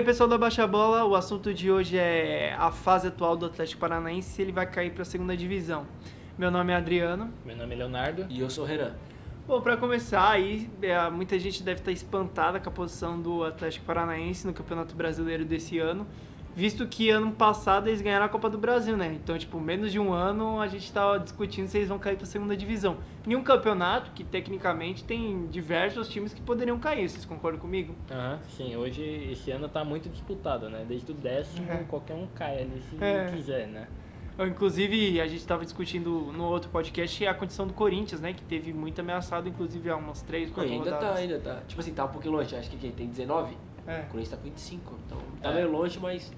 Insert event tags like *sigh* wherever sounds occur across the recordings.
aí, pessoal da Baixa Bola, o assunto de hoje é a fase atual do Atlético Paranaense, se ele vai cair para a segunda divisão. Meu nome é Adriano. Meu nome é Leonardo. E eu sou o Renan. Bom, para começar aí, é, muita gente deve estar espantada com a posição do Atlético Paranaense no Campeonato Brasileiro desse ano visto que ano passado eles ganharam a Copa do Brasil, né? Então, tipo, menos de um ano a gente estava discutindo se eles vão cair para a segunda divisão. Em um campeonato que tecnicamente tem diversos times que poderiam cair, vocês concordam comigo? Aham, sim. Hoje, esse ano está muito disputado, né? Desde o décimo, é. qualquer um cai ali se é. quiser, né? Inclusive, a gente estava discutindo no outro podcast a condição do Corinthians, né? Que teve muito ameaçado, inclusive, há umas 3, 4 ainda rodadas. Ainda tá, ainda tá. Tipo assim, tá um pouquinho longe. Acho que tem 19? É. O Corinthians tá com 25. Então, tá é. meio longe, mas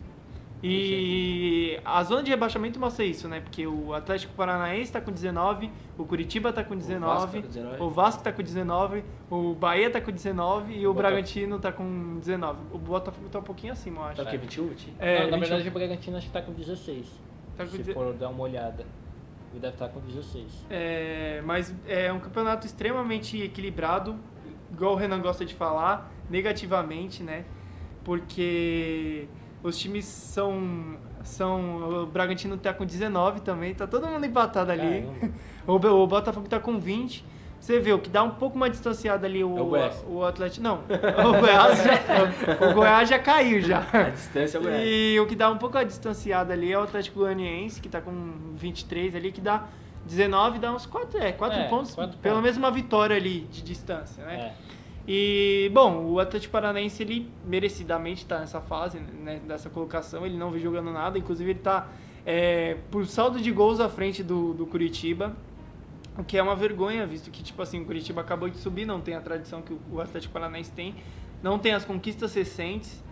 e a zona de rebaixamento mostra isso, né? Porque o Atlético Paranaense está com 19, o Curitiba está com 19, o Vasco está com 19, o Bahia está com 19 e o, o Bragantino está com 19. O Botafogo está um pouquinho acima, eu acho. Tá o quê? 21? É, Não, na 21. verdade, o Bragantino acho que está com 16. Tá com se de... for dar uma olhada. Ele deve estar tá com 16. É, mas é um campeonato extremamente equilibrado, igual o Renan gosta de falar, negativamente, né? Porque os times são. são o Bragantino tá com 19 também, tá todo mundo empatado ali. *laughs* O, o Botafogo tá com 20. Você vê, o que dá um pouco mais distanciado ali o, é o, o Atlético. Não, o Goiás, já, o Goiás já caiu já. A distância é o Goiás. E o que dá um pouco a distanciada ali é o Atlético Goianiense, que tá com 23 ali, que dá 19, dá uns 4, é, 4 é, pontos, quatro pelo menos uma vitória ali de distância, né? É. E, bom, o Atlético Paranaense, ele merecidamente está nessa fase, né, dessa colocação, ele não vem jogando nada, inclusive ele está é, por saldo de gols à frente do, do Curitiba, o que é uma vergonha, visto que, tipo assim, o Curitiba acabou de subir, não tem a tradição que o Atlético Paranaense tem, não tem as conquistas recentes,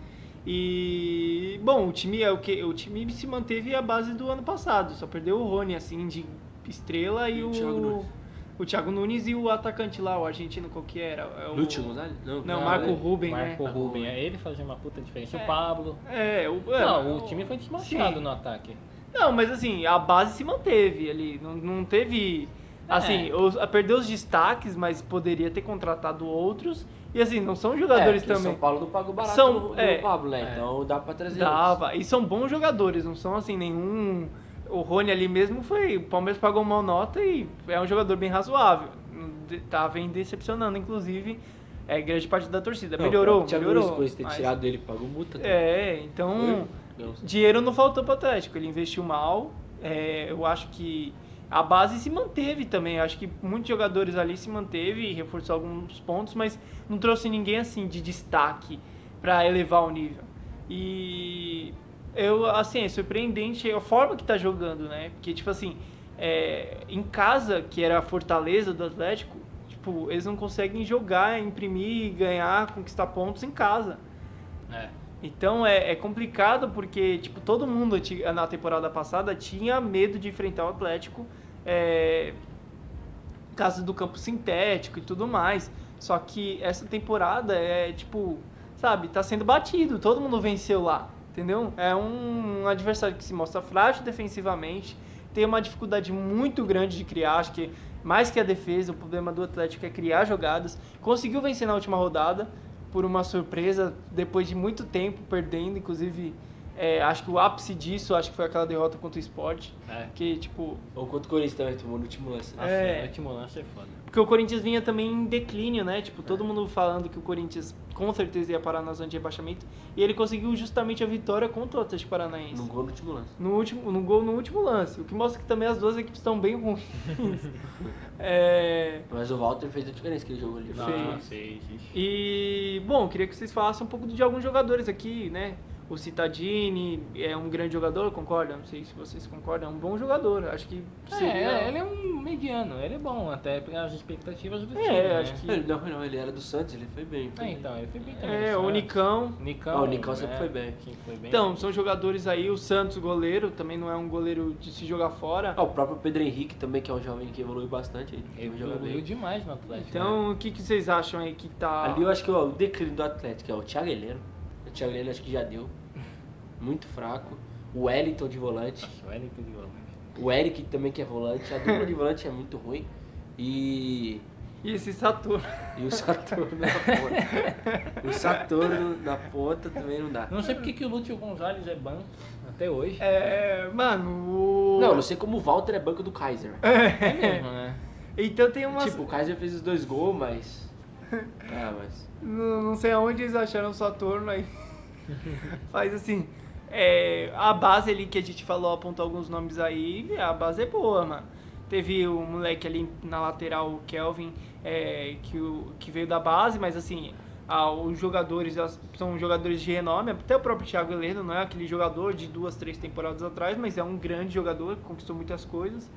e, bom, o time é o que o time se manteve à base do ano passado, só perdeu o Rony, assim, de estrela e, e o o Thiago Nunes e o atacante lá, o argentino, qual que era? É o... Lúcio Gonzalez? Não, não, Marco ele, Ruben, Marco né? Ruben, é, ele fazia uma puta diferença. É, o Pablo. É, o, é, não, o time foi desmanchado no ataque. Não, mas assim, a base se manteve ali, não, não teve... Assim, é. os, perdeu os destaques, mas poderia ter contratado outros. E assim, não são jogadores é, também. São Paulo não pagou barato são, no, no é, Pablo, né? É. Então dá pra trazer Dava. Outros. E são bons jogadores, não são assim, nenhum. O Rony ali mesmo foi. O Palmeiras pagou uma nota e é um jogador bem razoável tá vem decepcionando, inclusive, é, grande parte da torcida. Não, melhorou, melhorou. Coisa ter mas... tirado dele, pagou multa. Também. É, então, dinheiro não faltou pro Atlético, ele investiu mal, é, eu acho que a base se manteve também, eu acho que muitos jogadores ali se manteve e reforçou alguns pontos, mas não trouxe ninguém assim de destaque para elevar o nível. E eu, assim, é surpreendente a forma que tá jogando, né? Porque, tipo assim, é, em casa, que era a fortaleza do Atlético, tipo, eles não conseguem jogar, imprimir, ganhar, conquistar pontos em casa. É. Então é, é, complicado porque tipo todo mundo na temporada passada tinha medo de enfrentar o Atlético, é, caso do campo sintético e tudo mais. Só que essa temporada é tipo, sabe, tá sendo batido, todo mundo venceu lá, entendeu? É um, adversário que se mostra frágil defensivamente, tem uma dificuldade muito grande de criar. Acho que mais que a defesa, o problema do Atlético é criar jogadas. Conseguiu vencer na última rodada por uma surpresa, depois de muito tempo perdendo, inclusive é, acho que o ápice disso, acho que foi aquela derrota contra o Sport. É. Que, tipo... Ou contra o Corinthians também, tomou no último lance. Nossa, é, no último lance é foda. Porque o Corinthians vinha também em declínio, né? Tipo, todo é. mundo falando que o Corinthians com certeza ia parar na zona de rebaixamento. E ele conseguiu justamente a vitória contra o Atlético Paranaense. No gol no último lance. No, último, no gol no último lance. O que mostra que também as duas equipes estão bem ruins. *laughs* é... Mas o Walter fez a diferença que ele jogou ali. Fez. fez. E, bom, queria que vocês falassem um pouco de alguns jogadores aqui, né? O Citadini é um grande jogador, concorda? Não sei se vocês concordam, é um bom jogador. Acho que seria... É, ele é um mediano, ele é bom, até pelas expectativas do é, time. É, acho né? que. Ele, não, não, ele era do Santos, ele foi bem. Foi é, bem. então, ele foi bem também. É, o Nicão. Nicão. Ah, o Nicão sempre é, foi, bem. foi bem. Então, são jogadores aí, o Santos, goleiro, também não é um goleiro de se jogar fora. Ah, o próprio Pedro Henrique também, que é um jovem que evoluiu bastante. Ele evoluiu demais no Atlético. Então, né? o que, que vocês acham aí que tá. Ali eu acho que ó, o declínio do Atlético é o Thiago Heleno. O Thiago Heleno acho que já deu muito fraco. O Wellington de volante. Nossa, o Wellington de volante. O Eric também que é volante. A dupla de volante é muito ruim. E E esse Saturno. E o Saturno na *laughs* ponta. O Saturno na ponta também não dá. Não sei porque que o Lúcio Gonzalez é banco até hoje. É, mano, o... Não, não sei como o Walter é banco do Kaiser. É mesmo, né? Então tem umas... Tipo, o Kaiser fez os dois gols, mas. *laughs* Ah, mas. Não, não sei aonde eles acharam o Saturno aí. *laughs* Mas assim, é, a base ali que a gente falou, apontou alguns nomes aí, a base é boa, mano. Teve o moleque ali na lateral, o Kelvin, é, que, o, que veio da base, mas assim, ah, os jogadores são jogadores de renome, até o próprio Thiago Heleno não é aquele jogador de duas, três temporadas atrás, mas é um grande jogador, conquistou muitas coisas.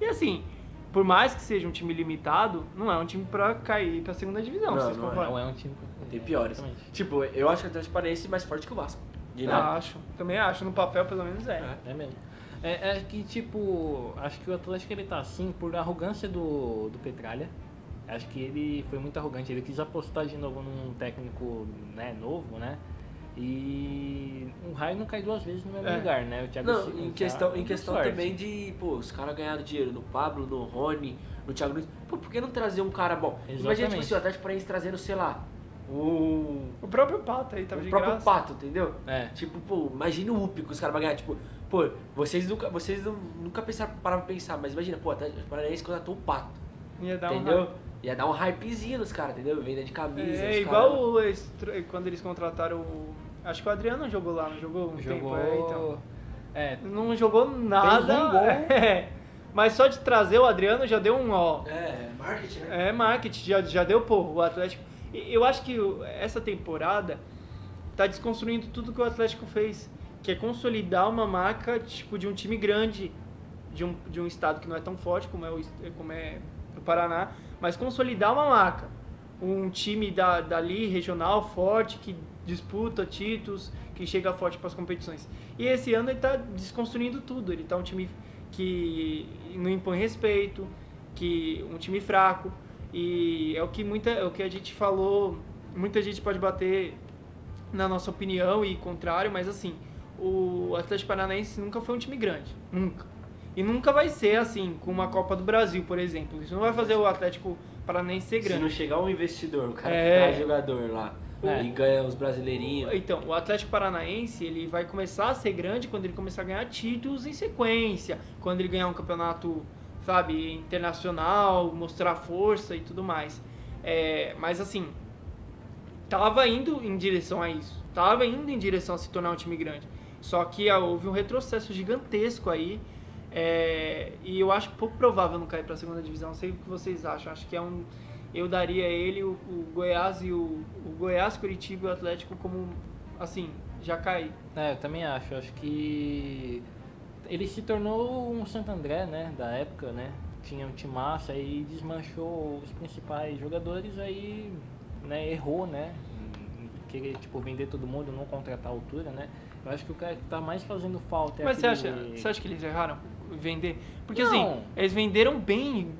E assim, por mais que seja um time limitado, não é um time pra cair pra segunda divisão, Não, vocês não é. Não é um time. Tem piores. Exatamente. Tipo, eu acho que o Atlético Paranaense é mais forte que o Vasco. Nada. Acho, também acho, no papel pelo menos é. É. É mesmo. É, é que, tipo, acho que o Atlético ele tá assim por arrogância do, do Petralha. Acho que ele foi muito arrogante. Ele quis apostar de novo num técnico né, novo, né? E um raio não cai duas vezes no mesmo É. lugar, né? O Thiago Não, Silva em tá questão, em questão sorte. também de, pô, os caras ganharam dinheiro no Pablo, no Rony, no Thiago Nunes. Pô, por que não trazer um cara bom? Imagina, tipo Exatamente. assim, o Atlético Paranaense trazendo, sei lá, o, O próprio Pato aí tava o de próprio graça. Pato, entendeu? É. Tipo, pô, imagina o UP que os caras vão ganhar. Tipo, pô, vocês nunca, vocês não- nunca pensaram, pararam pra pensar, mas imagina, pô, o Atlético Paranaense contratou o Pato, Ia dar um entendeu? Ia dar um hypezinho nos caras, entendeu? Venda de camisa. É igual o quando eles contrataram o. Acho que o Adriano jogou lá, não jogou um Jogou. tempo? É, então. É, Não jogou nada. um *laughs* é. Mas só de trazer o Adriano já deu um ó. É, marketing, né? É marketing, já, já deu pô, o Atlético. Eu acho que essa temporada tá desconstruindo tudo que o Atlético fez, que é consolidar uma marca tipo de um time grande, de um, de um estado que não é tão forte como é o, como é o Paraná, mas consolidar uma marca. Um time da, dali regional forte que disputa títulos, que chega forte para as competições. E esse ano ele está desconstruindo tudo. Ele tá um time que não impõe respeito, que um time fraco e é o que muita, é o que a gente falou. Muita gente pode bater na nossa opinião e contrário, mas assim, o Atlético Paranaense nunca foi um time grande, nunca. E nunca vai ser assim, com uma Copa do Brasil, por exemplo. Isso não vai fazer o Atlético Paranaense ser Se não grande. chegar um investidor, o cara É. que traz jogador lá É. e ganha os brasileirinhos. Então, o Atlético Paranaense, ele vai começar a ser grande quando ele começar a ganhar títulos em sequência, quando ele ganhar um campeonato, sabe, internacional, mostrar força e tudo mais. É, mas assim, tava indo em direção a isso, tava indo em direção a se tornar um time grande. Só que ah, houve um retrocesso gigantesco aí. é, e eu acho pouco provável não cair para a segunda divisão. Não sei o que vocês acham. Acho que é um. Eu daria ele, o, o Goiás e o, o Goiás, Curitiba e o Atlético como assim, já cai. É, eu também acho. Acho que ele se tornou um Santo André, né, da época, né? Tinha um time massa e desmanchou os principais jogadores, aí, né, errou, né? Querer, tipo, vender todo mundo, não contratar a altura, né? Eu acho que o cara que tá mais fazendo falta é Mas você aquele... acha, você acha que eles erraram? Vender? Porque Não. assim, eles venderam bem,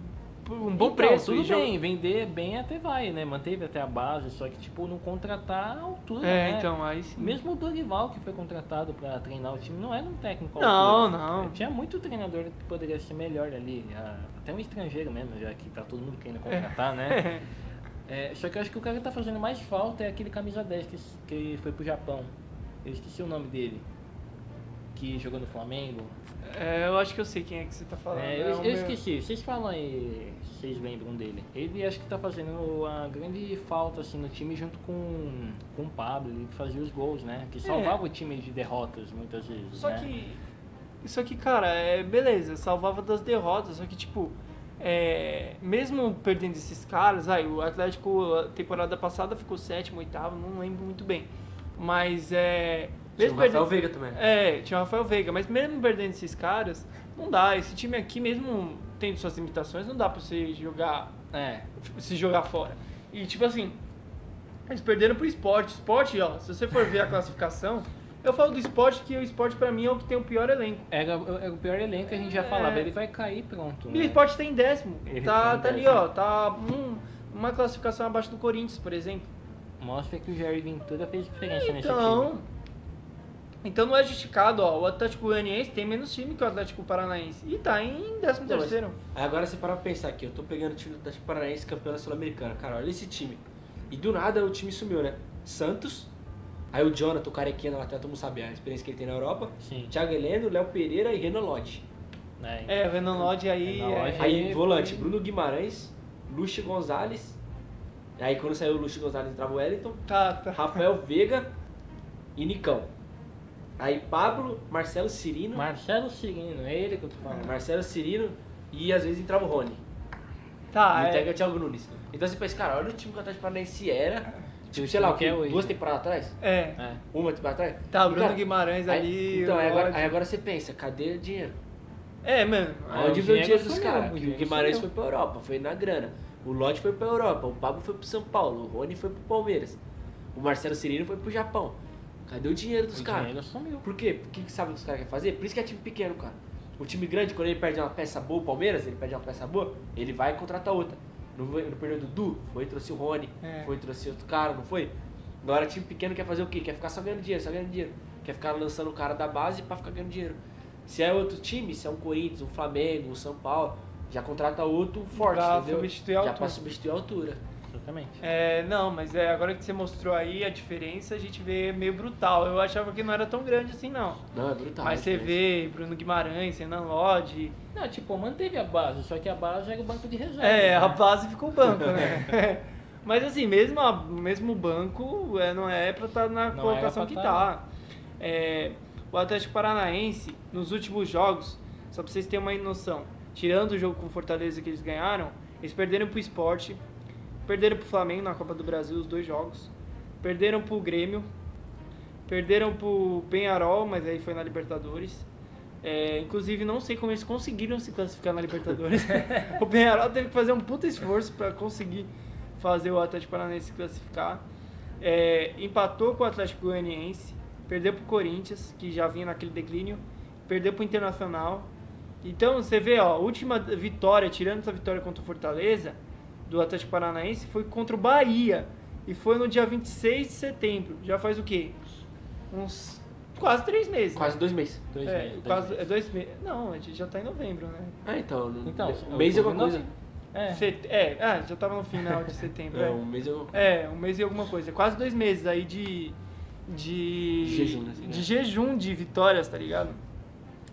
por um bom Então, preço. Tudo bem, vender bem até vai, né? Manteve até a base, só que, tipo, não contratar a altura, É, né? então, aí sim. Mesmo o Dorival, que foi contratado pra treinar o time, não era um técnico Não, altura. não. Tinha muito treinador que poderia ser melhor ali. Até um estrangeiro mesmo, já que tá todo mundo querendo contratar, né? *laughs* É, só que eu acho que o cara que tá fazendo mais falta é aquele camisa 10 que, que foi pro Japão. Eu esqueci o nome dele. Que jogou no Flamengo. É, eu acho que eu sei quem é que você tá falando. É, É eu, o eu meu- esqueci, vocês falam aí, vocês lembram dele. Ele acho que tá fazendo uma grande falta assim no time junto com, com o Pablo, ele que fazia os gols, né? Que salvava o time de derrotas muitas vezes. É. Só né? que. Isso aqui, cara, é beleza, salvava das derrotas, só que tipo. É, mesmo perdendo esses caras, aí o Atlético a temporada passada ficou sétimo, oitavo, não lembro muito bem. Mas é. Tinha o Mesmo Rafael perdendo, Veiga também. É, tinha o Rafael Veiga, mas mesmo perdendo esses caras, não dá. Esse time aqui, mesmo tendo suas limitações, não dá pra você jogar É, se jogar fora. E tipo assim, eles perderam pro esporte. Esporte, ó, se você for ver a classificação, eu falo do esporte que o esporte pra mim é o que tem o pior elenco. era, era o pior elenco que a gente já É. falava, ele vai cair pronto. E o né? esporte tá em décimo. Ele Tá, tá tá ali, ó, tá um- uma classificação abaixo do Corinthians, por exemplo. Mostra que o Jair Ventura fez diferença nesse Então, time. Então não é justificado, ó, o Atlético Goianiense tem menos time que o Atlético Paranaense e tá em 13 Não, mas- terceiro. Aí agora você para pra pensar aqui, eu tô pegando o time do Atlético Paranaense campeão da Sul-Americana. Cara, olha esse time. E do nada o time sumiu, né? Santos, aí o Jonathan, o carequinha na lateral, todo mundo sabe a experiência que ele tem na Europa. Sim. Thiago Heleno, Léo Pereira e Renan Lodge. É, É, o Renan Lodge aí. Renan Lodge. é- Aí volante, Bruno Guimarães, Luxo Gonzalez. Aí quando saiu o Luxo Gonzalez entrava o Wellington, Tá, tá. Rafael Veiga e Nicão. Aí Pablo, Marcelo Cirino, Marcelo Cirino, é ele que eu tô falando. Marcelo Cirino e às vezes entrava o Rony. Tá, e é. o Thiago Nunes. Então você pensa, cara, olha o time que o Atlético Paranaense era. Tipo, sei lá, o que é quê? duas temporadas atrás? É. É. Uma temporada atrás? Tá, o E, Bruno cara, Guimarães aí- ali. Então, aí agora, aí agora você pensa, cadê o dinheiro? É, mano. Onde veio o dinheiro dos caras? o Guimarães foi pra Europa, foi na grana. O Lodge foi pra Europa, o Pablo foi pro São Paulo, o Rony foi pro Palmeiras. O Marcelo Cirino foi pro Japão. Cadê o dinheiro dos O caras? dinheiro sumiu. Por quê? Porque que sabe o que os caras querem fazer? Por isso que é time pequeno, cara. O time grande, quando ele perde uma peça boa, o Palmeiras, ele perde uma peça boa, ele vai e contrata outra. Não, foi- não perdeu o Dudu, foi trouxe o Rony, É. foi trouxe outro cara, não foi? Agora time pequeno quer fazer o quê? Quer ficar só ganhando dinheiro, só ganhando dinheiro. Quer ficar lançando o cara da base pra ficar ganhando dinheiro. Se é outro time, se é um Corinthians, um Flamengo, um São Paulo, já contrata outro forte, Pra entendeu? substituir a já pra substituir a altura. Exatamente. É, não, mas é, agora que você mostrou aí a diferença, a gente vê meio brutal. Eu achava que não era tão grande assim, não. Não, é brutal. mas a você vê Bruno Guimarães, Renan Lodge. Não, tipo, manteve a base, só que a base era o banco de reserva. É, né? a base ficou banco, né? *laughs* *laughs* Mas assim, mesmo, a- mesmo o banco é, não é pra estar na Não colocação que pra tá. É, o Atlético Paranaense, nos últimos jogos, só pra vocês terem uma noção, tirando o jogo com o Fortaleza que eles ganharam, eles perderam pro Sport, perderam pro Flamengo na Copa do Brasil, os dois jogos, perderam pro Grêmio, perderam pro Penharol, mas aí foi na Libertadores. É, inclusive, não sei como eles conseguiram se classificar na Libertadores. *laughs* o Penharol teve que fazer um puta esforço para conseguir fazer o Atlético Paranaense se classificar. É, empatou com o Atlético Goianiense, perdeu pro Corinthians, que já vinha naquele declínio, perdeu pro Internacional. Então, você vê, ó, última vitória, tirando essa vitória contra o Fortaleza, do Atlético Paranaense, foi contra o Bahia. E foi no dia 26 de setembro. Já faz o quê? Uns quase três meses. né? Quase dois meses. Dois é, meses, dois quase, meses. é dois meses. Não, a gente já tá em novembro, né? Ah, então. Então, um mês é alguma coisa. É. Set- É, ah, já tava no final de setembro. *laughs* É, é. um mês é alguma É, um mês e alguma coisa. Quase dois meses aí de. De. De jejum, assim, né? De jejum de vitórias, tá ligado?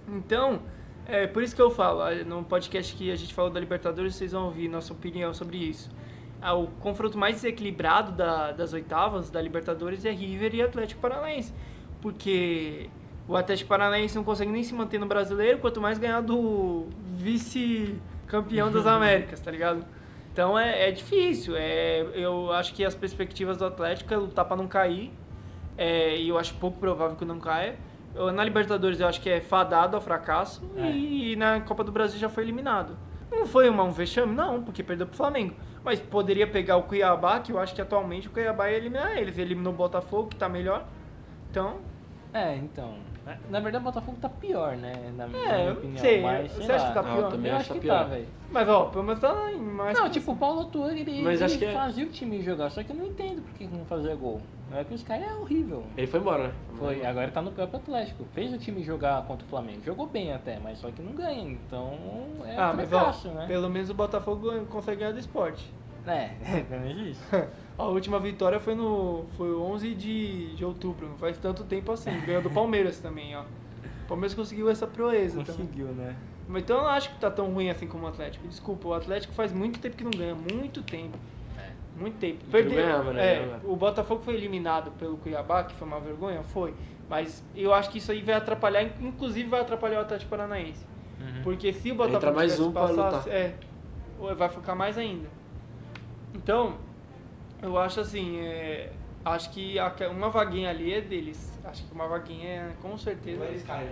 Então, é por isso que eu falo, ah, no podcast que a gente falou da Libertadores, vocês vão ouvir nossa opinião sobre isso. Ah, o confronto mais desequilibrado da- das oitavas da Libertadores é River e Atlético Paranaense. Porque o Atlético Paranaense não consegue nem se manter no brasileiro, quanto mais ganhar do vice-campeão das *laughs* Américas, tá ligado? Então é, é difícil. É, eu acho que as perspectivas do Atlético é lutar pra não cair. É, e eu acho pouco provável que não caia. Na Libertadores eu acho que é fadado ao fracasso. É. E, na Copa do Brasil já foi eliminado. Não foi uma, um vexame? Não, porque perdeu pro Flamengo. Mas poderia pegar o Cuiabá, que eu acho que atualmente o Cuiabá ia eliminar eles. Eliminou o Botafogo, que tá melhor. Então, É, então. Na verdade, o Botafogo tá pior, né? Na minha É, eu opinião. sei, mas, você sei acha lá. que tá Não, eu pior? também Eu acho que que tá tá, pior. velho. Mas ó, pelo menos tá em mais. Não, tipo, o Paulo Autuori, ele, Mas ele acho que é- fazia o time jogar, só que eu não entendo por que não fazia gol. É que os caras é horrível. Ele foi embora, né? Foi, agora tá no próprio Atlético. Fez o time jogar contra o Flamengo. Jogou bem até, mas só que não ganha. Então é Ah, mas ó, né? pelo menos o Botafogo consegue ganhar do esporte. É, *laughs* pelo menos isso. *laughs* A última vitória foi no foi 11 de, de outubro, não faz tanto tempo assim. *laughs* Ganhou do Palmeiras também, ó. O Palmeiras conseguiu essa proeza também. Conseguiu, né? Mas então eu não acho que tá tão ruim assim como o Atlético. Desculpa, o Atlético faz muito tempo que não ganha, muito tempo. Muito tempo. Não ganhava, né? É, o Botafogo foi eliminado pelo Cuiabá, que foi uma vergonha, foi. Mas eu acho que isso aí vai atrapalhar, inclusive vai atrapalhar o Atlético Paranaense. Uhum. Porque se o Botafogo Entra mais um lutar. é, vai ficar mais ainda. Então, eu acho assim, é, acho que uma vaguinha ali é deles. Acho que uma vaguinha, com certeza. Eles caem.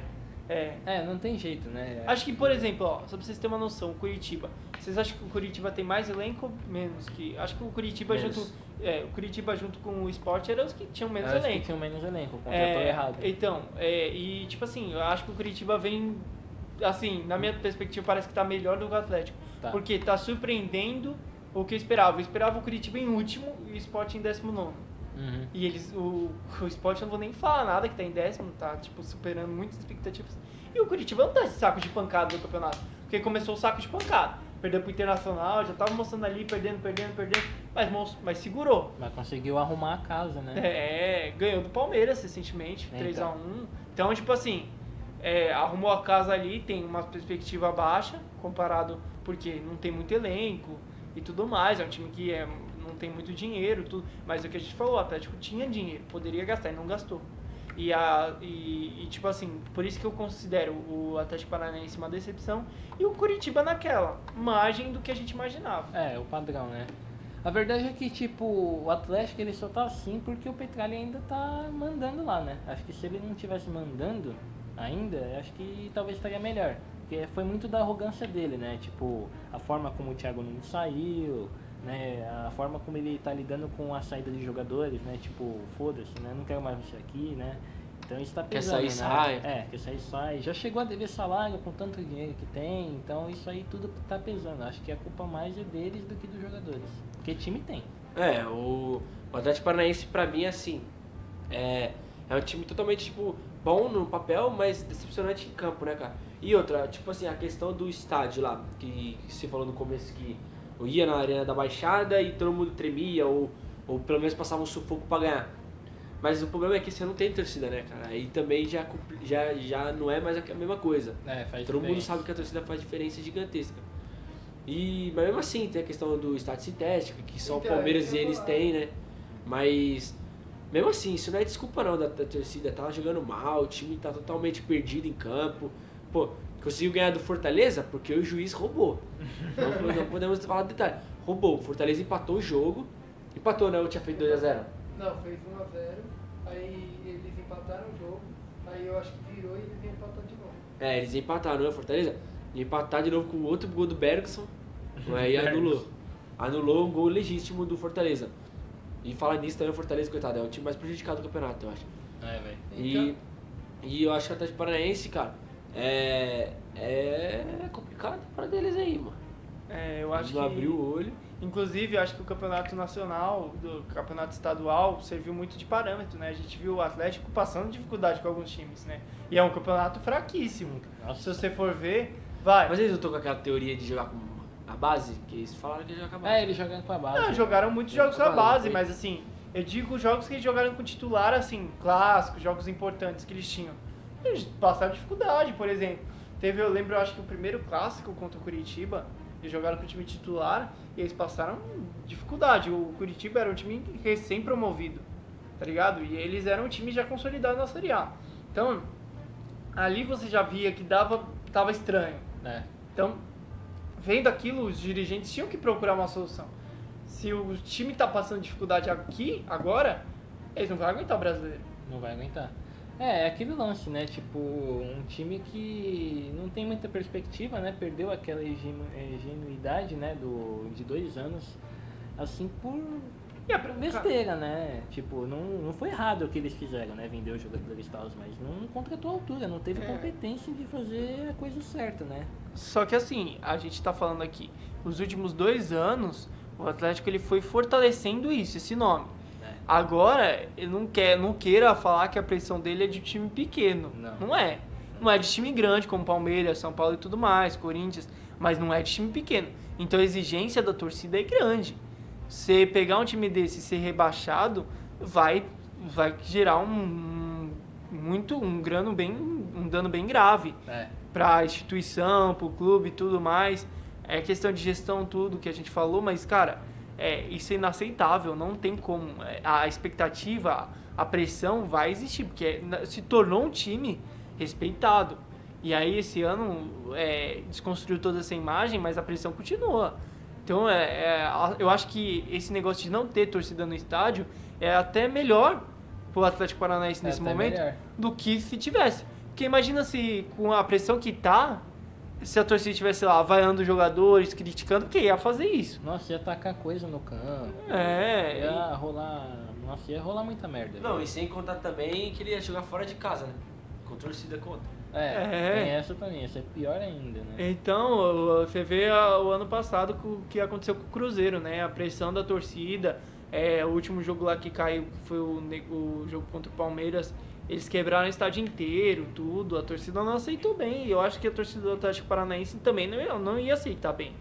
É. É, não tem jeito, né? Acho que, por exemplo, ó, só pra vocês terem uma noção, o Curitiba. Vocês acham que o Curitiba tem mais elenco ou menos que. Acho que o Curitiba Menos. junto. É, o Curitiba junto com o Sport eram os que tinham menos Acho que elenco. tinha menos elenco, contratou É, errado. Então, é, e tipo assim, eu acho que o Curitiba vem, assim, na minha perspectiva, parece que tá melhor do que o Atlético. Tá. Porque tá surpreendendo o que eu esperava. Eu esperava o Curitiba em último e o Sport em 19. Uhum. E eles, o, o Sport eu não vou nem falar nada, que tá em décimo, tá tipo superando muitas expectativas. E o Curitiba não tá esse saco de pancada do campeonato, porque começou o saco de pancada. Perdeu pro Internacional, já tava mostrando ali, perdendo, perdendo, perdendo, mas, mas segurou. Mas conseguiu arrumar a casa, né? É, ganhou do Palmeiras recentemente, Então. 3x1. Então, tipo assim, é, arrumou a casa ali, tem uma perspectiva baixa, comparado porque não tem muito elenco e tudo mais. É um time que é, não tem muito dinheiro, tudo, mas é o que a gente falou, o Atlético tinha dinheiro, poderia gastar e não gastou. E, a, e, e, tipo assim, por isso que eu considero o Atlético Paranaense uma decepção e o Curitiba naquela margem do que a gente imaginava. É, o padrão, né? A verdade é que, tipo, o Atlético ele só tá assim porque o Petralha ainda tá mandando lá, né? Acho que se ele não tivesse mandando ainda, acho que talvez estaria melhor. Porque foi muito da arrogância dele, né? Tipo, a forma como o Thiago Nunes saiu, né? A forma como ele tá lidando com a saída de jogadores, né? Tipo, foda-se, né? Não quero mais você aqui, né? Então isso tá Quer pesando, sair, né? sai. É, quer sair, sai. Já chegou a dever salário com tanto dinheiro que tem, então isso aí tudo tá pesando. Acho que a culpa mais é deles do que dos jogadores. Porque time tem. É, o, o Atlético Paranaense pra mim, assim, é, é um time totalmente, tipo, bom no papel, mas decepcionante em campo, né, cara? E outra, tipo assim, a questão do estádio lá, que, que você falou no começo que eu ia na Arena da Baixada e todo mundo tremia, ou, ou pelo menos passava um sufoco pra ganhar. Mas o problema é que você não tem torcida, né, cara? Aí também já, já, já não é mais a mesma coisa. É, faz Todo mundo sabe que a torcida faz diferença gigantesca. E, mas mesmo assim, tem a questão do estádio sintético, que só o Então, Palmeiras isso e eles têm, né? Mas, mesmo assim, isso não é desculpa não da, da torcida. Tava jogando mal, o time tá totalmente perdido em campo. Pô, conseguiu ganhar do Fortaleza porque o juiz roubou. Não, não *laughs* podemos falar de detalhe. Roubou. O Fortaleza empatou o jogo. Empatou, né? Eu tinha feito 2x0. Não, fez 1x0, aí eles empataram o jogo, aí eu acho que virou e eles vêm empatar de novo. É, eles empataram, né, Fortaleza? E empatar de novo com o outro gol do Bergson. *laughs* Aí anulou. Anulou um gol legítimo do Fortaleza. E fala nisso também, o Fortaleza, coitado, é o time mais prejudicado do campeonato, eu acho. É, velho. E, e eu acho que o Atlético Paranaense, cara, é, é complicado para deles aí, mano. É, eu acho Eles que... abriu o olho. Inclusive, eu acho que o campeonato nacional, do campeonato estadual, serviu muito de parâmetro, né? A gente viu o Atlético passando dificuldade com alguns times, né? E é um campeonato fraquíssimo. Se Nossa. você for ver, vai. Mas eles não estão com aquela teoria de jogar com a base? Que eles falaram que ia jogar com a base. É, ele jogando com a base. Não, jogaram muitos jogos com a base, mas assim, eu digo jogos que eles jogaram com titular, assim, clássicos, jogos importantes que eles tinham. Eles passaram dificuldade, por exemplo. Teve, eu lembro, eu acho que o primeiro clássico contra o Curitiba, eles jogaram com o time titular e eles passaram dificuldade. O Curitiba era um time recém-promovido, tá ligado? E eles eram um time já consolidado na Série A. Então, ali você já via que dava, tava estranho. É. Então, vendo aquilo, os dirigentes tinham que procurar uma solução. Se o time tá passando dificuldade aqui, agora, eles não vão aguentar o brasileiro. Não vai aguentar. É, é aquele lance, né? Tipo, um time que não tem muita perspectiva, né? Perdeu aquela ingenu- ingenuidade, né? Do, de dois anos, assim, por a, besteira, né? Tipo, não, não foi errado o que eles fizeram, né? Vender os jogadores e tal, mas não contratou a altura, não teve É. competência de fazer a coisa certa, né? Só que assim, a gente tá falando aqui, os últimos dois anos, o Atlético ele foi fortalecendo isso, esse nome. Agora, ele não quer, não queira falar que a pressão dele é de time pequeno. Não. é. Não é de time grande, como Palmeiras, São Paulo e tudo mais, Corinthians, mas não é de time pequeno. Então a exigência da torcida é grande. Você pegar um time desse e ser rebaixado, vai, vai gerar um, muito um grano bem um dano bem grave É. para a instituição, para o clube e tudo mais. É questão de gestão, tudo que a gente falou, mas, cara, é, isso é inaceitável, não tem como. É, A expectativa, a pressão vai existir, porque é- se tornou um time respeitado. E aí, esse ano, é, desconstruiu toda essa imagem, mas a pressão continua. Então, é, é, eu acho que esse negócio de não ter torcida no estádio é até melhor pro Atlético Paranaense É nesse momento melhor. do que se tivesse. Porque imagina se com a pressão que tá, se a torcida estivesse lá vaiando os jogadores, criticando, porque ia fazer isso. Nossa, ia tacar coisa no campo. É, Ia rolar. Nossa, ia rolar muita merda. Não, velho. e sem contar também que ele ia jogar fora de casa, né? Com torcida contra. É, É. tem essa também, essa é pior ainda, né? Então, você vê o ano passado com o que aconteceu com o Cruzeiro, né? A pressão da torcida, É, o último jogo lá que caiu, que foi o, o jogo contra o Palmeiras, eles quebraram o estádio inteiro, tudo. A torcida não aceitou bem. E eu acho que a torcida do Atlético Paranaense também não ia, não ia aceitar bem.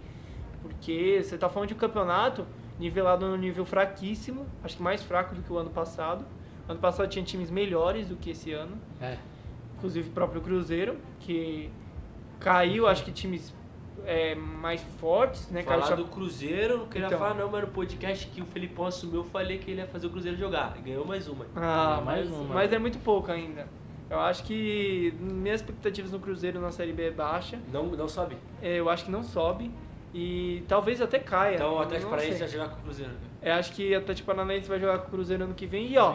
Porque você tá falando de um campeonato nivelado no nível fraquíssimo, acho que mais fraco do que o ano passado. Ano passado tinha times melhores do que esse ano, É. inclusive o próprio Cruzeiro, que caiu, acho que times é, mais fortes, né? Falar Chape- do Cruzeiro, não queria Então. falar não, mas no podcast que o Felipão assumiu, eu falei que ele ia fazer o Cruzeiro jogar. E ganhou mais uma. Ah, É, mais mas, uma. mas é muito pouco ainda. Eu acho que minhas expectativas no Cruzeiro na Série B é baixa. Não, não sobe. É, Eu acho que não sobe. E talvez até caia. Então o Atlético Paranaense vai jogar com o Cruzeiro. Eu acho que o Atlético Paranaense vai jogar com o Cruzeiro ano que vem. E ó,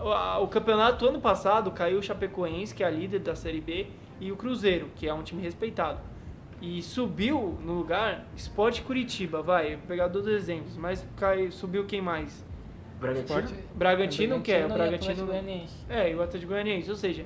o, a- o campeonato ano passado caiu o Chapecoense, que é a líder da Série B, e o Cruzeiro, que é um time respeitado. E subiu no lugar Sport Curitiba, vai, vou pegar dois exemplos, mas caiu, subiu quem mais? Bragantino? Sport- Bragantino, que é? O Bragantino. É, e o Atlético Goianiense, ou seja,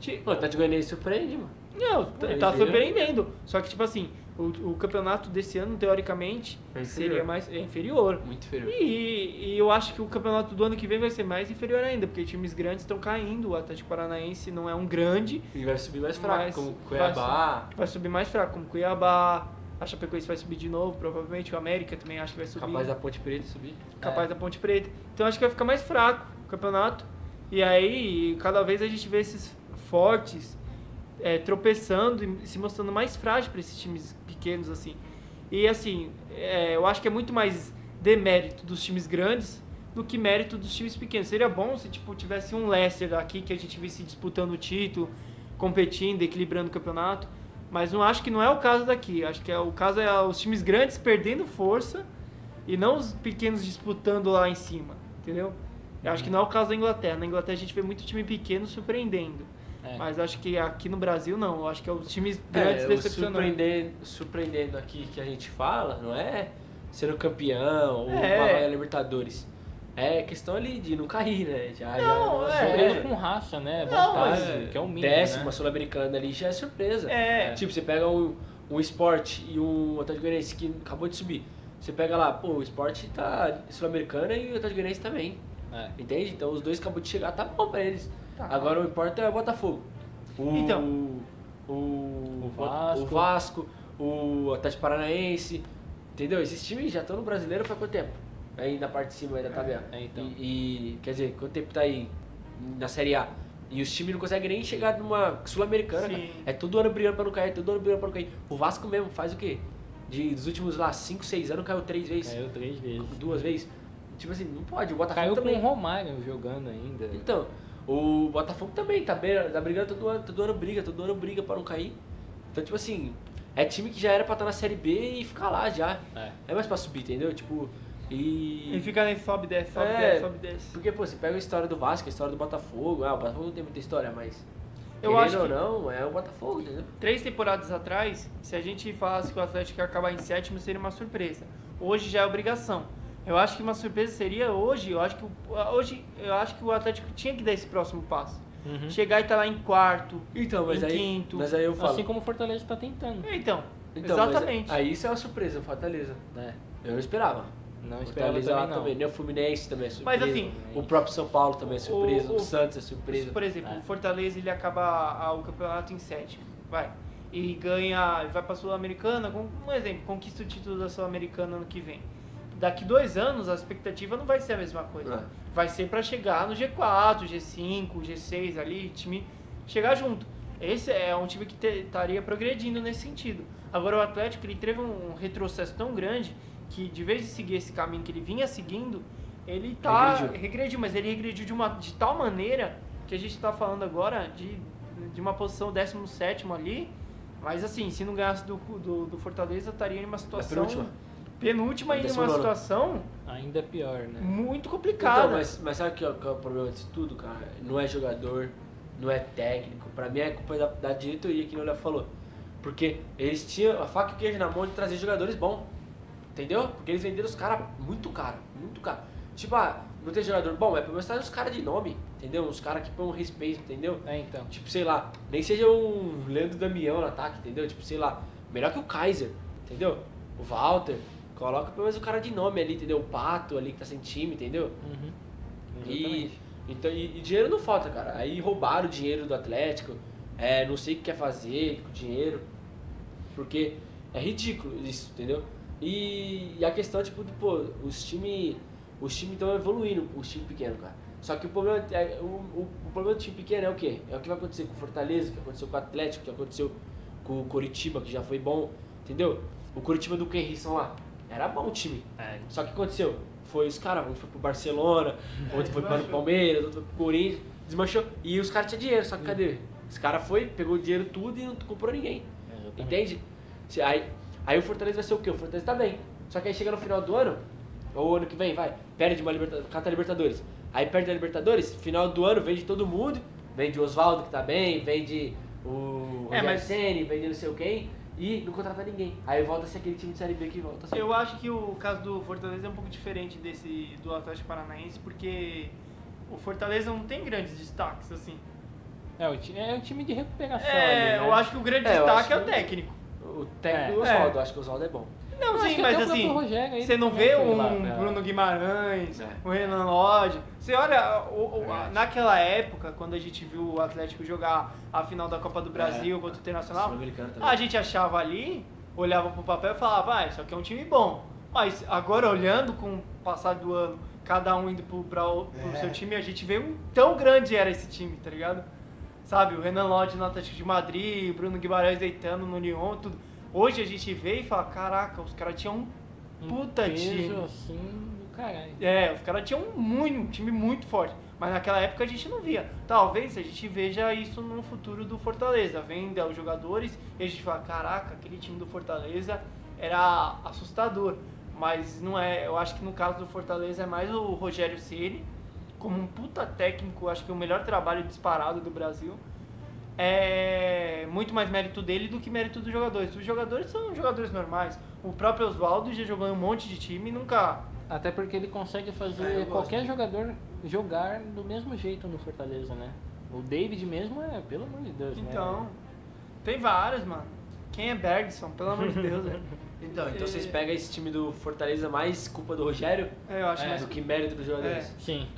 ti- o Atlético Goianiense surpreende, mano. Não, tá- tá surpreendendo. Só que, tipo assim, o, o campeonato desse ano, teoricamente, É seria mais é inferior. Muito inferior. E, e eu acho que o campeonato do ano que vem vai ser mais inferior ainda, porque times grandes estão caindo. O Atlético Paranaense não é um grande, E vai subir mais fraco, como vai Cuiabá. vai subir mais fraco, como Cuiabá. A Chapecoense vai subir de novo, provavelmente. O América também acho que vai subir. Capaz da Ponte Preta subir. capaz É. da Ponte Preta. Então acho que vai ficar mais fraco o campeonato. E aí, cada vez a gente vê esses fortes é, tropeçando e se mostrando mais frágil para esses times pequenos, assim. E assim, é, eu acho que é muito mais demérito dos times grandes do que mérito dos times pequenos. Seria bom se tipo, tivesse um Leicester aqui que a gente visse disputando o título, competindo, equilibrando o campeonato. Mas não acho que não é o caso daqui. Acho que é, o caso é os times grandes perdendo força e não os pequenos disputando lá em cima, entendeu? Eu acho que não é o caso da Inglaterra. Na Inglaterra a gente vê muito time pequeno surpreendendo. É. Mas acho que aqui no Brasil não. Eu acho que é os times grandes É, o decepcionando. surpreendendo, surpreendendo aqui que a gente fala, não é sendo campeão ou É. uma vaga Libertadores. É questão ali de não cair, né? Já, Não, já é. Jogando surpresa. com raça, né? Não, Vontade, mas- que é o mínimo, Décima né? Sul-Americana ali já é surpresa. É. Tipo, você pega um, um Sport e um Atlético Goianiense que acabou de subir. Você pega lá, pô, o Sport tá Sul-Americana e o Atlético Goianiense também. É. Entende? Então os dois acabou de chegar, tá bom pra eles. Tá. Agora o importa é o Botafogo. O, Então. O, o Vasco. O Vasco, o Atlético Paranaense. Entendeu? Esses times já estão no brasileiro faz quanto tempo? Aí na parte de cima aí da tabela. É, então. E, e, quer dizer, quanto tempo tá aí na Série A? E os times não conseguem nem chegar numa Sul-Americana. É todo ano brigando pra não cair, todo ano brigando pra não cair. O Vasco mesmo faz o quê? De, dos últimos lá 5, 6 anos caiu três vezes. Caiu três vezes. Duas vezes. Tipo assim, não pode. O Botafogo Caiu com também. o Romário jogando ainda. Então, o Botafogo também tá, tá brigando todo ano, todo ano briga, todo ano briga pra não cair. Então, tipo assim, é time que já era pra estar na Série B e ficar lá já. É. É mais pra subir, entendeu? Tipo, e... E fica nesse sobe, desce, sobe, É. desce, sobe, desce. Porque, pô, você pega a história do Vasco, a história do Botafogo, ah, o Botafogo não tem muita história, mas... Eu acho ou que- não, é o Botafogo, entendeu? Três temporadas atrás, se a gente falasse que o Atlético ia acabar em sétimo, seria uma surpresa. Hoje já é obrigação. Eu acho que uma surpresa seria hoje, eu acho que o, hoje eu acho que o Atlético tinha que dar esse próximo passo. Uhum. Chegar e estar lá em quarto, Então, mas em aí, quinto. mas aí eu falo... Assim como o Fortaleza tá tentando. É, Então, Então, exatamente. Aí isso é uma surpresa, o Fortaleza. É. Eu não esperava. Não esperava Fortaleza lá também não. também, nem o Fluminense também é surpresa. Mas, assim, o próprio São Paulo também é surpresa, o, o- Santos é surpresa. Por exemplo, É. o Fortaleza ele acaba a- o campeonato em sétimo, vai. E ganha, vai pra Sul-Americana, um exemplo, conquista o título da Sul-Americana ano que vem. Daqui dois anos a expectativa não vai ser a mesma coisa. É. Vai ser pra chegar no G4, G5, G6 ali, time chegar junto. Esse é um time que estaria progredindo nesse sentido. Agora o Atlético ele teve um retrocesso tão grande que de vez de seguir esse caminho que ele vinha seguindo, ele tá Regrediu. regrediu, mas ele regrediu de uma de tal maneira que a gente está falando agora de, de uma posição 17 ali, mas assim, se não ganhasse do, do, do Fortaleza, estaria em uma situação penúltima. Penúltima numa nono. situação Ainda é pior, né? muito complicada. Então, mas, mas sabe o que é, que é o problema disso tudo, cara? Não é jogador, não é técnico. Pra mim é culpa da, da diretoria, que o Léo falou. Porque eles tinham a faca e o queijo na mão de trazer jogadores bons. Entendeu? Porque eles venderam os caras muito caro, muito caro. Tipo, ah, não tem jogador bom, é pelo menos trazer uns caras de nome, entendeu? Uns caras que põem um respeito, entendeu? É, então. Tipo, sei lá, nem seja um Leandro Damião no ataque, entendeu? Tipo, sei lá, melhor que o Kaiser, entendeu? O Walter. Coloca pelo menos o cara de nome ali, entendeu? O Pato ali que tá sem time, entendeu? Uhum. E, então, e, e dinheiro não falta, cara. Aí roubaram o dinheiro do Atlético. É, não sei o que quer fazer com o dinheiro. Porque é ridículo isso, entendeu? E, e a questão, tipo, de, pô, os times os time estão evoluindo, os times pequenos, cara. Só que o problema, é, o, o, o problema do time pequeno é o quê? É o que vai acontecer com o Fortaleza, o que aconteceu com o Atlético, o que aconteceu com o Coritiba, que já foi bom, entendeu? O Coritiba do Kenrisson lá, era bom o time. É, Só que aconteceu? Foi os caras, um foi pro Barcelona, outro foi para o Palmeiras, outro foi pro Corinthians, desmanchou. E os caras tinham dinheiro, só que cadê? Os caras foi, pegou o dinheiro tudo e não comprou ninguém. exatamente. Entende? Aí, aí o Fortaleza vai ser o quê? O Fortaleza tá bem. Só que aí chega no final do ano, ou ano que vem, vai, perde uma liberta cata Libertadores. Aí perde a Libertadores, final do ano vende todo mundo, vende o Oswaldo que tá bem, vende o É, Rogério mas- Ceni, vende não sei o quem, e não contrata ninguém. Aí volta a ser aquele time de Série B que volta. Eu acho que o caso do Fortaleza é um pouco diferente desse do Atlético Paranaense, porque o Fortaleza não tem grandes destaques, assim. É, o é um time de recuperação É, ali, né? eu acho que o grande É, destaque é o técnico. O técnico É. do Oswaldo, acho que o Oswaldo é bom. Não, acho sim, mas assim, você não vê lá um pra- Bruno Guimarães, É. um Renan Lodge. Você olha, o- o- Verdade. naquela época, quando a gente viu o Atlético jogar a final da Copa do Brasil É. contra o Internacional, a gente achava ali, olhava pro papel e falava, ah, isso aqui é um time bom. Mas agora olhando com o passar do ano, cada um indo pro, pra, pro É. seu time, a gente vê o tão grande era esse time, tá ligado? Sabe, o Renan Lodge no Atlético de Madrid, o Bruno Guimarães deitando no Lyon, tudo. Hoje a gente vê e fala, caraca, os caras tinham um Um puta peso, time. assim do caralho. É, os caras tinham um, muito, um time muito forte. Mas naquela época a gente não via. Talvez a gente veja isso no futuro do Fortaleza. Venda os jogadores e a gente fala, caraca, aquele time do Fortaleza era assustador. Mas não é. Eu acho que no caso do Fortaleza é mais o Rogério Ceni como um puta técnico, acho que o melhor trabalho disparado do Brasil. É muito mais mérito dele do que mérito dos jogadores. Os jogadores são jogadores normais. O próprio Oswaldo já jogou em um monte de time e nunca Até porque ele consegue É, fazer gosto. qualquer jogador jogar do mesmo jeito no Fortaleza, né? O David mesmo é, pelo amor de Deus, Então, né? tem vários, mano. Quem é Bergson? Pelo amor de Deus, velho. *laughs* Então, então vocês pegam esse time do Fortaleza mais culpa do Rogério É, eu acho É, mais do que mérito dos jogadores. É. Sim.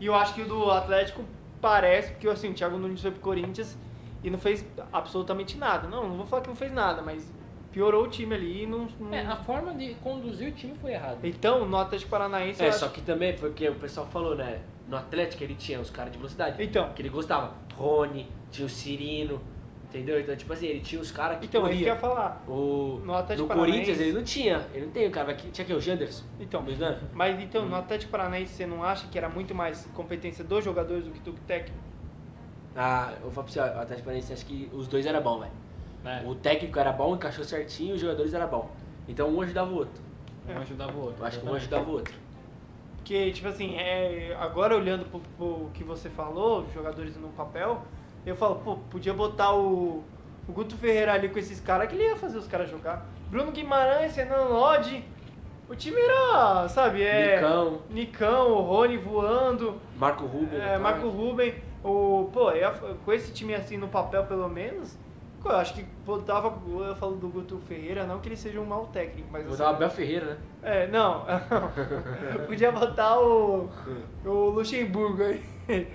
E eu acho que o do Atlético parece, porque assim, o Thiago Nunes foi pro Corinthians e não fez absolutamente nada. Não, não vou falar que não fez nada, mas piorou o time ali e não. não- É, a forma de conduzir o time foi errada. Então, no Atlético Paranaense. É, acho- só que também foi o que o pessoal falou, né? No Atlético ele tinha os caras de velocidade. Então. Que ele gostava. Rony, tinha o Cirino, entendeu? Então, tipo assim, ele tinha os caras que Então, é isso que eu ia corriam. falar. O, No Atlético no Corinthians ele não tinha. Ele não tem o cara que tinha que o Janderson. Então, mas então, no Atlético Paranaense você não acha que era muito mais competência dos jogadores do que do técnico? Ah, eu falar pra você, ó, o Atlético Paranaense acho que os dois eram bons, velho. É, O técnico era bom, encaixou certinho, e os jogadores eram bons. Então um ajudava o outro. um ajudava o outro. Eu acho que um ajudava o outro. Porque, tipo assim, é, agora olhando pro, pro que você falou, os jogadores no papel, eu falo, pô, podia botar o, o Guto Ferreira ali com esses caras que ele ia fazer os caras jogar. Bruno Guimarães, Renan Lodge, o time era, sabe, é... Nicão, Nicão, o Rony voando, Marco Rubio. é, Marco Ruben, o, pô, eu- com esse time assim no papel pelo menos, pô, eu acho que botava, eu falo do Guto Ferreira, não que ele seja um mau técnico, mas Vou assim, Abel Ferreira, né? é, não. *laughs* Podia botar o, o Luxemburgo aí. *laughs*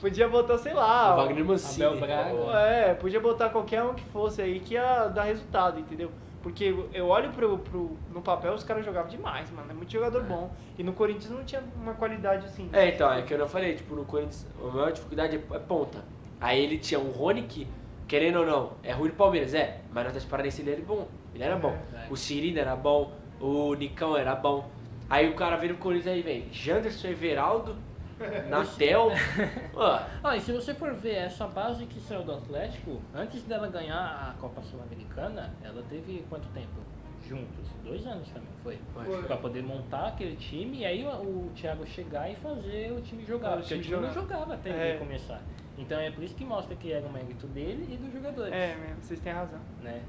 Podia botar, sei lá. o Wagner Mancini. Abel Braga. É, podia botar qualquer um que fosse aí que ia dar resultado, entendeu? Porque eu olho pro, pro, no papel, os caras jogavam demais, mano. É muito jogador bom. E no Corinthians não tinha uma qualidade assim. É, então, é que eu não falei, tipo, no Corinthians, a maior dificuldade é, é ponta. Aí ele tinha um Rony que, querendo ou não, é ruim no Palmeiras, é, mas no Atlético Paranaense ele era bom, ele era bom. É. O Cirino era bom, o Nicão era bom. Aí o cara veio no Corinthians aí vem, Janderson, Everaldo, *laughs* Natel. *laughs* Pô, Ah, e se você for ver essa base que saiu do Atlético, antes dela ganhar a Copa Sul-Americana, ela teve quanto tempo? Juntos? Dois anos também, foi. Foi. Pra poder montar aquele time e aí o, o Thiago chegar e fazer o time jogar. Ah, o porque time o time não jogava até É. ele começar. Então é por isso que mostra que era o mérito dele e dos jogadores. É, mesmo, vocês têm razão. Né?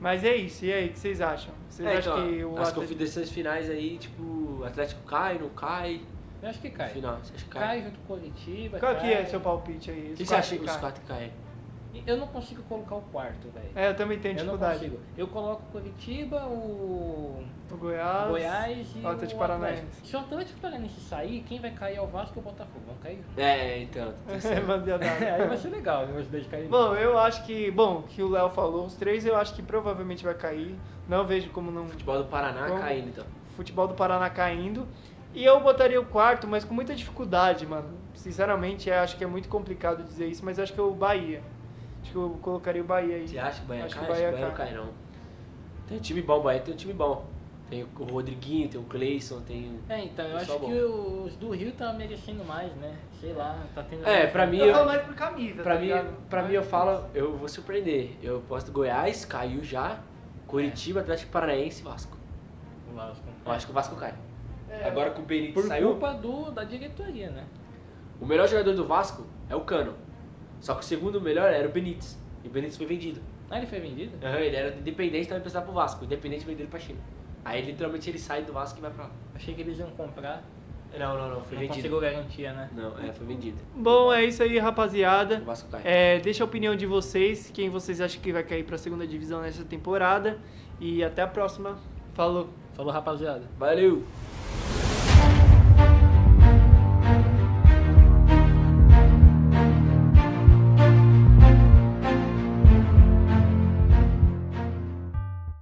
Mas é isso, e aí, o que vocês acham? Vocês é, acham então, que o as Atlético... confidências finais aí, tipo, o Atlético cai, não cai. Eu acho que cai. Final, você acha que Cai cai? junto com o Curitiba. Qual que é cai. seu palpite aí? O Os que você acha quatro que os caem. quatro caem? Eu não consigo colocar o quarto, velho. É, eu também tenho Eu não dificuldade. consigo. Eu coloco o Curitiba, o O Goiás, Goiás e o Atlético o Paranaense. Se o Atlético Paranaense sair, quem vai cair é o Vasco e o Botafogo. Vão cair. É, então. *laughs* É, baseado. *laughs* Aí vai ser legal, os dois caírem. Bom, eu acho que, bom, que o Léo falou, os três eu acho que provavelmente vai cair. Não vejo como não. Futebol do Paraná Como? caindo, então. Futebol do Paraná caindo. E eu botaria o quarto, mas com muita dificuldade, mano. Sinceramente, eu acho que é muito complicado dizer isso, mas acho que é o Bahia. Acho que eu colocaria o Bahia aí. Você acha que o Bahia Acho cai? que o Acho que o Bahia Bahia não cai, não. Tem um time bom, o Bahia tem um time bom. Tem o Rodriguinho, tem o Cleison, tem o... É, então, eu acho bom. que os do Rio tá merecendo mais, né? Sei lá, tá tendo. É, pra mim, Eu eu- falo mais por camisa, Pra tá mim, ligado? pra mim, eu falo, eu vou surpreender. Eu posto Goiás, caiu já. Curitiba, Atlético Paranaense e Vasco. O Vasco. Eu acho que o Vasco cai. É, Agora que o Benítez Por saiu, culpa do, da diretoria, né? o melhor jogador do Vasco é o Cano. Só que o segundo melhor era o Benítez. E o Benítez foi vendido. Ah, ele foi vendido? Aham, ele era independente, também precisava pro Vasco. Independente vendeu ele pra China. Aí literalmente ele sai do Vasco e vai pra lá. Achei que eles iam comprar. Não, não, não, foi não vendido. conseguiu garantia, né? Não, é, foi vendido. Bom, é isso aí, rapaziada. O Vasco cai. É, deixa a opinião de vocês, quem vocês acham que vai cair pra segunda divisão nessa temporada. E até a próxima. Falou! Falou, rapaziada. Valeu!